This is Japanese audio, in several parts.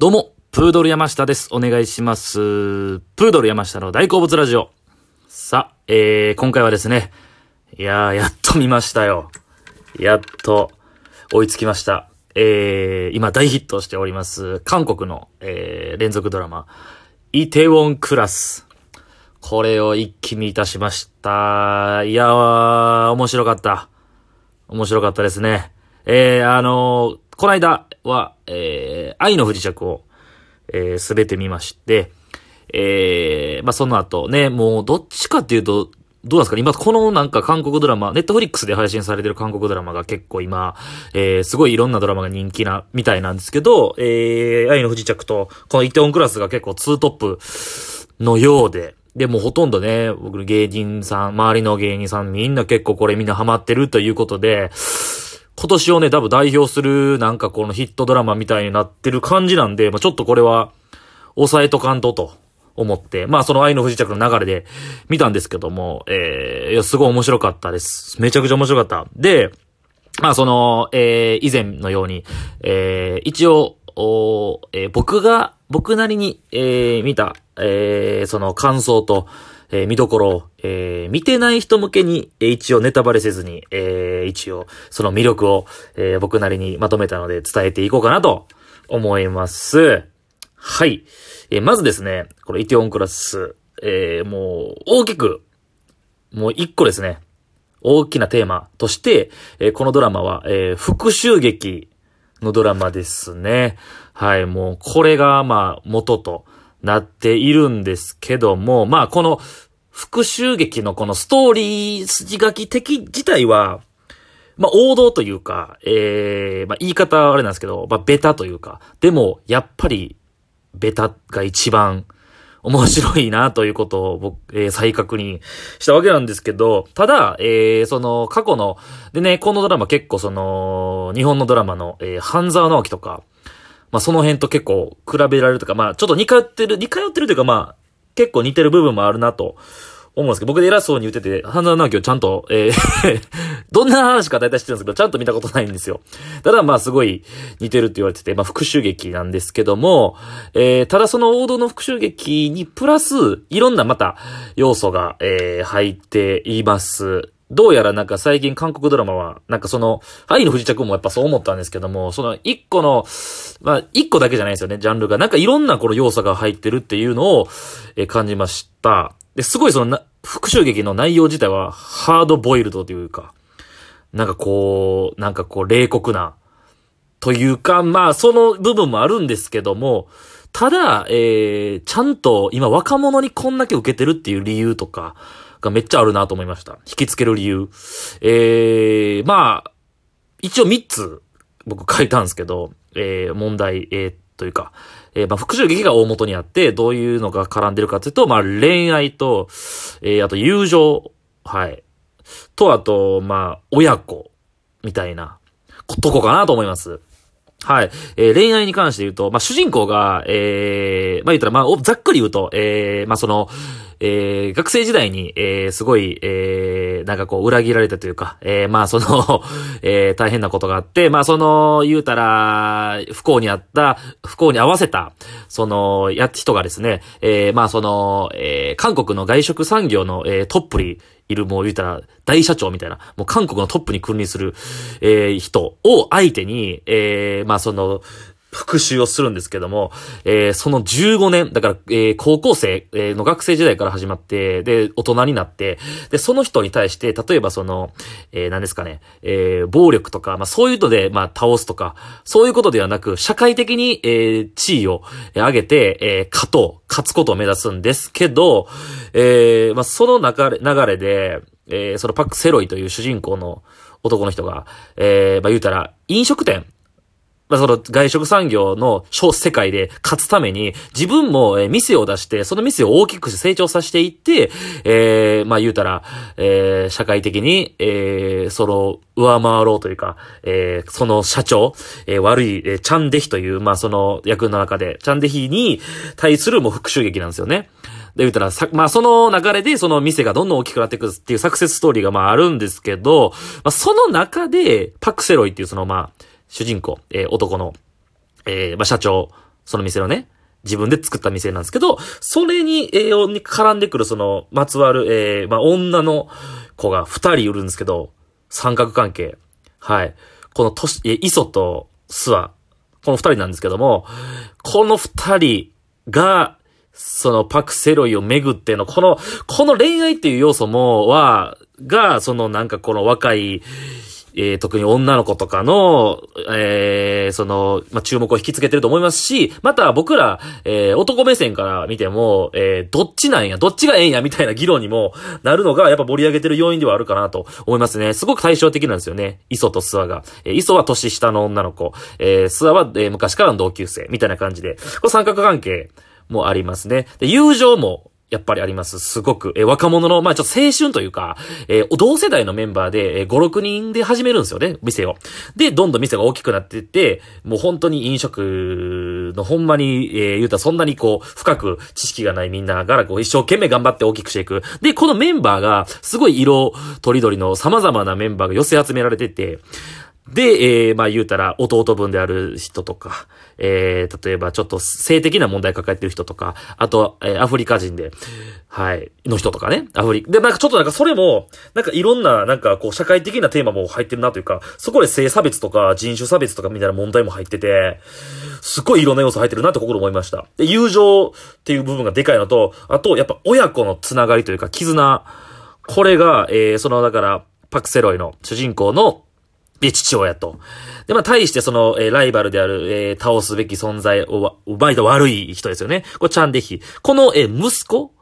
どうも、プードル山下です。お願いします。プードル山下の大好物ラジオ。さあ、えー、今回はですね、いやー、やっと見ましたよ。やっと、追いつきました。えー、今大ヒットしております、韓国の、えー、連続ドラマ、イテウォンクラス。これを一気見いたしました。いやー、面白かった。面白かったですね。えー、あのーこの間は、えー、愛の不時着を、えー、すべて見まして、えー、まあ、その後ね、もう、どっちかっていうと、どうなんですかね今、このなんか韓国ドラマ、ネットフリックスで配信されてる韓国ドラマが結構今、えー、すごいいろんなドラマが人気な、みたいなんですけど、えー、愛の不時着と、このイテオンクラスが結構ツートップのようで、で、もうほとんどね、僕の芸人さん、周りの芸人さんみんな結構これみんなハマってるということで、今年をね、多分代表するなんかこのヒットドラマみたいになってる感じなんで、まあちょっとこれは、抑えとかんとと思って、まあその愛の不時着の流れで見たんですけども、えー、いや、すごい面白かったです。めちゃくちゃ面白かった。で、まあその、えー、以前のように、えー、一応、おえー僕が、僕なりに、えー、見た、えー、その感想と、えー見どころ、えー見てない人向けに、えー一応ネタバレせずに、えー一応、その魅力を、えー僕なりにまとめたので伝えていこうかなと思います。はい。えーまずですね、これイテオンクラス、えーもう、大きく、もう一個ですね、大きなテーマとして、えーこのドラマは、えー復讐劇のドラマですね。はい、もう、これが、まあ、元となっているんですけども、まあ、この、復讐劇のこのストーリー筋書き的自体は、まあ、王道というか、えー、まあ、言い方はあれなんですけど、まあ、ベタというか、でも、やっぱり、ベタが一番面白いなということを僕、えー再確認したわけなんですけど、ただ、えー、その、過去の、でね、このドラマ結構その、日本のドラマの、えー、半沢直樹とか、まあ、その辺と結構比べられるとか、まあ、ちょっと似通ってる、似通ってるというか、まあ、結構似てる部分もあるなと思うんですけど、僕で偉そうに言ってて、半沢直樹をちゃんと、えー どんな話か大体知ってるんですけど、ちゃんと見たことないんですよ。ただまあすごい似てるって言われてて、まあ復讐劇なんですけども、えー、ただその王道の復讐劇にプラス、いろんなまた要素が、えー、入っています。どうやらなんか最近韓国ドラマは、なんかその、愛の不時着もやっぱそう思ったんですけども、その一個の、まあ一個だけじゃないですよね、ジャンルが。なんかいろんなこの要素が入ってるっていうのを、え感じました。で、すごいそのな、復讐劇の内容自体はハードボイルドというか、なんかこう、なんかこう冷酷な、というか、まあその部分もあるんですけども、ただ、えー、ちゃんと今若者にこんだけ受けてるっていう理由とかがめっちゃあるなと思いました。引きつける理由。えー、まあ、一応3つ僕書いたんですけど、えー、問題、えー、というか、えー、まあ、復讐劇が大元にあって、どういうのが絡んでるかというと、まあ、恋愛と、えー、あと友情、はい。と、あと、まあ、親子、みたいな、とこかなと思います。はい。えー恋愛に関して言うと、まあ、主人公が、えー、まあ、言ったら、まあ、ざっくり言うと、えー、まあ、その、えー、学生時代に、ええ、すごい、ええなんかこう、裏切られたというか、えー、まあ、その、えー、大変なことがあって、まあ、その、言うたら、不幸にあった、不幸に合わせた、その、や、人がですね、えー、まあ、その、えー、韓国の外食産業の、えー、トップにいる、もう言うたら、大社長みたいな、もう韓国のトップに君臨する、えー、人を相手に、えー、まあ、その、復讐をするんですけども、えーその15年、だから、えー高校生えーの学生時代から始まって、で、大人になって、で、その人に対して、例えばその、えー何ですかね、えー暴力とか、まあそういうので、まあ倒すとか、そういうことではなく、社会的に、えー地位を上げて、えー勝とう、勝つことを目指すんですけど、えーまあその流れ、流れで、えーそのパック・セロイという主人公の男の人が、えーまあ言うたら、飲食店、まあ、その外食産業の小世界で勝つために、自分もえー店を出して、その店を大きくして成長させていって、えー、まあ言うたら、えー、社会的に、えー、その、上回ろうというか、えー、その社長、えー、悪い、えー、チャンデヒという、まあその役の中で、チャンデヒに対するもう復讐劇なんですよね。で、言ったら、さ、まあ、その流れで、その店がどんどん大きくなっていくっていうサクセスストーリーが、まあ、あるんですけど、まあ、その中で、パクセロイっていう、その、まあ、主人公、えー男の、えーまあ、社長、その店のね。自分で作った店なんですけど、それに、栄養に絡んでくるその、まつわる、えー、まあ、女の子が二人いるんですけど、三角関係。はい。このとし、え、磯と諏訪。この二人なんですけども、この二人が、そのパクセロイをめぐっての、この、この恋愛っていう要素も、は、が、そのなんかこの若い、えー、特に女の子とかの、えー、その、まあ、注目を引きつけてると思いますし、また僕ら、えー、男目線から見ても、え、どっちなんや、どっちがええんや、みたいな議論にもなるのが、やっぱ盛り上げてる要因ではあるかなと思いますね。すごく対照的なんですよね。磯と諏訪が。えー、磯は年下の女の子、えー、諏訪は、え、昔からの同級生、みたいな感じで、これ三角関係もありますね。で、友情も、やっぱりあります。すごく。え若者の、まあちょっと青春というか、えー、同世代のメンバーで、えー、5、6人で始めるんですよね、店を。で、どんどん店が大きくなっていって、もう本当に飲食のほんまに、えー、言うたらそんなにこう、深く知識がないみんなが、こう、一生懸命頑張って大きくしていく。で、このメンバーが、すごい色とりどりの様々なメンバーが寄せ集められてて、で、えー、まあ言うたら、弟分である人とか、えー、例えばちょっと性的な問題抱えてる人とか、あと、えー、アフリカ人で、はい、の人とかね、アフリ。で、なんかちょっとなんかそれも、なんかいろんな、なんかこう、社会的なテーマも入ってるなというか、そこで性差別とか人種差別とかみたいな問題も入ってて、すっごいいろんな要素入ってるなって心思いました。で、友情っていう部分がでかいのと、あと、やっぱ親子のつながりというか、絆。これが、えー、その、だから、パクセロイの主人公ので、父親と。で、まあ、対してその、えー、ライバルである、えー、倒すべき存在を、うまいと悪い人ですよね。これ、チャンデヒ。この、えー、息子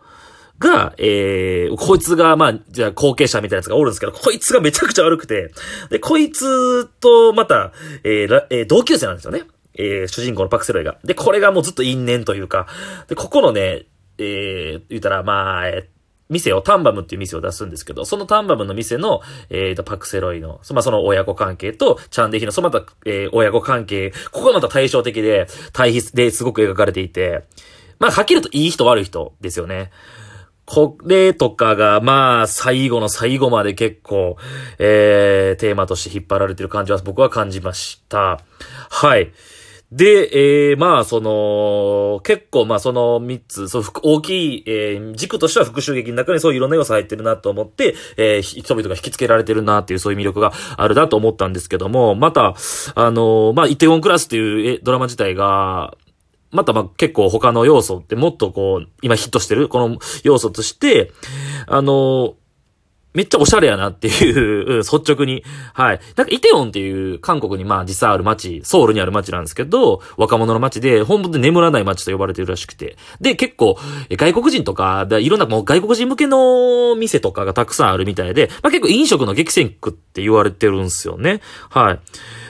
が、えー、こいつが、まあ、じゃあ後継者みたいなやつがおるんですけど、こいつがめちゃくちゃ悪くて、で、こいつと、また、えーえー、同級生なんですよね。えー、主人公のパクセロイが。で、これがもうずっと因縁というか、で、ここのね、えー、言ったら、まあ、えー、店を、タンバムっていう店を出すんですけど、そのタンバムの店の、えーと、パクセロイの、まあ、その親子関係と、チャンデヒの、そのまた、えー、親子関係、ここがまた対照的で、対比ですごく描かれていて、まあ、はっきりといい人悪い人ですよね。これとかが、まあ、最後の最後まで結構、えー、テーマとして引っ張られてる感じは僕は感じました。はい。で、えー、まあ、その、結構、まあ、その三つ、そう、大きい、えー、軸としては復讐劇の中にそういういろんな要素入ってるなと思って、えー、人々が引き付けられてるなっていう、そういう魅力があるなと思ったんですけども、また、あのまあ、イテウォンクラスっていうドラマ自体が、またまあ、結構他の要素ってもっとこう、今ヒットしてる、この要素として、あのめっちゃおしゃれやなっていう、率直に。はい。なんかイテウォンっていう韓国にまあ実際ある街、ソウルにある街なんですけど、若者の街で、本当で眠らない街と呼ばれてるらしくて。で、結構、外国人とか、いろんなもう外国人向けの店とかがたくさんあるみたいで、まあ結構飲食の激戦区って言われてるんですよね。はい。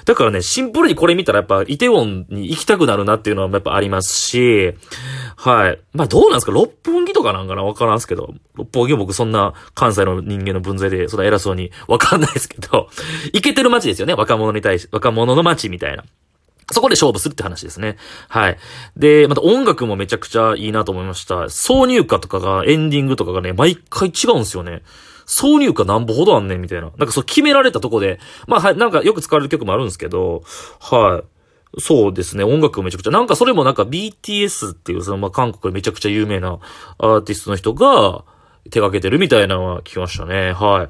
だからね、シンプルにこれ見たらやっぱイテウォンに行きたくなるなっていうのはやっぱありますし、はい。まあどうなんですか？六本木とかなんかな？わからんすけど、六本木は僕そんな関西の人間の分際でそんな偉そうにわかんないですけど、行けてる街ですよね？若者に対し、若者の街みたいな。そこで勝負するって話ですね。はい。で、また音楽もめちゃくちゃいいなと思いました。挿入歌とかが、エンディングとかがね、毎回違うんですよね。挿入歌なんぼほどあんねんみたいな。なんかそう決められたとこで、まあはい、なんかよく使われる曲もあるんですけど、はい。そうですね。音楽めちゃくちゃ。なんかそれもなんか BTS っていうそのまあ韓国でめちゃくちゃ有名なアーティストの人が手掛けてるみたいなのは聞きましたね。はい。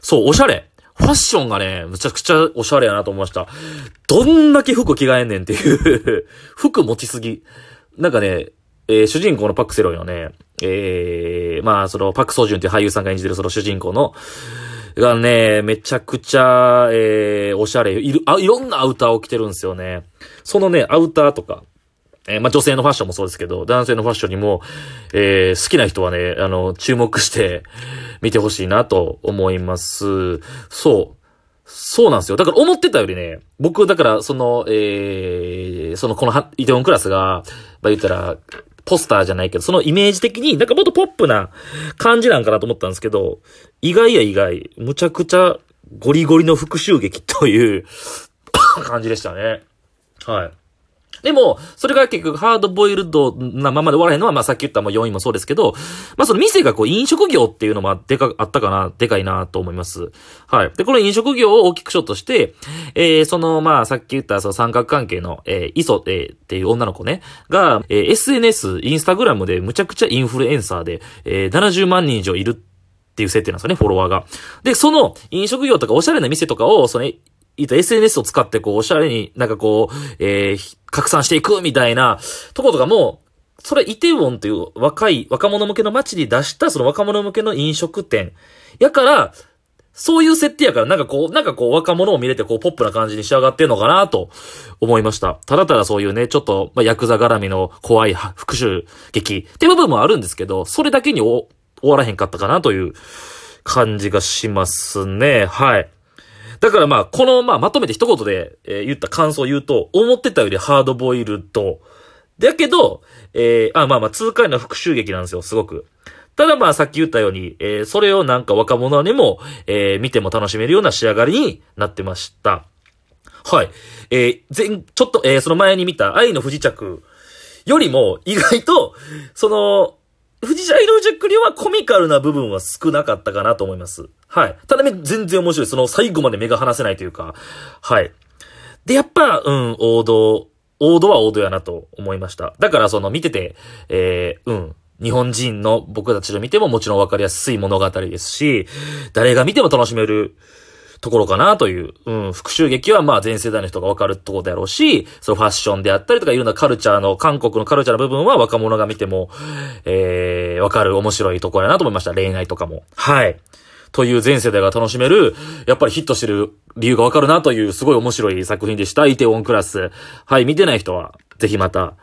そう、おしゃれ。ファッションがね、むちゃくちゃおしゃれやなと思いました。どんだけ服着替えんねんっていう 服持ちすぎ。なんかね、えー、主人公のパクセロイのね、えー、まあ、その、パクソジュンっていう俳優さんが演じてるその主人公の、がね、めちゃくちゃ、えー、おしゃれ、いる、あ、いろんなアウターを着てるんですよね。そのね、アウターとか、えー、まあ、女性のファッションもそうですけど、男性のファッションにも、えー、好きな人はね、あの、注目して見てほしいなと思います。そう。そうなんですよ。だから思ってたよりね、僕、だから、その、えー、その、この、イテオンクラスが、まあ、言ったら、ポスターじゃないけど、そのイメージ的になんかもっとポップな感じなんかなと思ったんですけど、意外や意外、むちゃくちゃゴリゴリの復讐劇という 感じでしたね。はい。でも、それが結局ハードボイルドなままで終わらへんのは、まあさっき言ったもう4位もそうですけど、まあその店がこう飲食業っていうのもでか、あったかな、でかいなと思います。はい。で、この飲食業を大きくショットして、えー、その、まあさっき言ったその三角関係の、えー、イソ、えー、っていう女の子ね、が、えー、SNS、インスタグラムでむちゃくちゃインフルエンサーで、えー、70万人以上いるっていう設定なんですよね、フォロワーが。で、その飲食業とかおしゃれな店とかを、その、いた SNS を使ってこう、おしゃれになんかこう、えー、拡散していくみたいなとことかも、それイテウォンという若い、若者向けの街に出したその若者向けの飲食店。やから、そういう設定やから、なんかこう、なんかこう若者を見れてこうポップな感じに仕上がってんのかなと思いました。ただただそういうね、ちょっと、まあ、ヤクザ絡みの怖い復讐劇って部分もあるんですけど、それだけに終わらへんかったかなという感じがしますね。はい。だからまあ、このまあ、まとめて一言で、えー、言った感想を言うと、思ってたよりハードボイルド。だけど、えー、あ、まあまあ、痛快な復讐劇なんですよ、すごく。ただまあ、さっき言ったように、えー、それをなんか若者にも、えー、見ても楽しめるような仕上がりになってました。はい。えー、全、ちょっと、えー、その前に見た愛の不時着よりも、意外と、その、藤ジャイロジャックリはコミカルな部分は少なかったかなと思います。はい。ただね、全然面白い。その最後まで目が離せないというか、はい。で、やっぱ、うん、王道、王道は王道やなと思いました。だからその見てて、えー、うん、日本人の僕たちで見てももちろんわかりやすい物語ですし、誰が見ても楽しめる、ところかなという。うん、復讐劇はまあ全世代の人がわかるところだろうし、そのファッションであったりとかいろんなカルチャーの、韓国のカルチャーの部分は若者が見ても、えー、わかる面白いところやなと思いました。恋愛とかも。はい。という全世代が楽しめる、やっぱりヒットしてる理由がわかるなというすごい面白い作品でした。イテウォンクラス。はい、見てない人は、ぜひまた、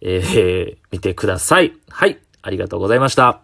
えー、見てください。はい、ありがとうございました。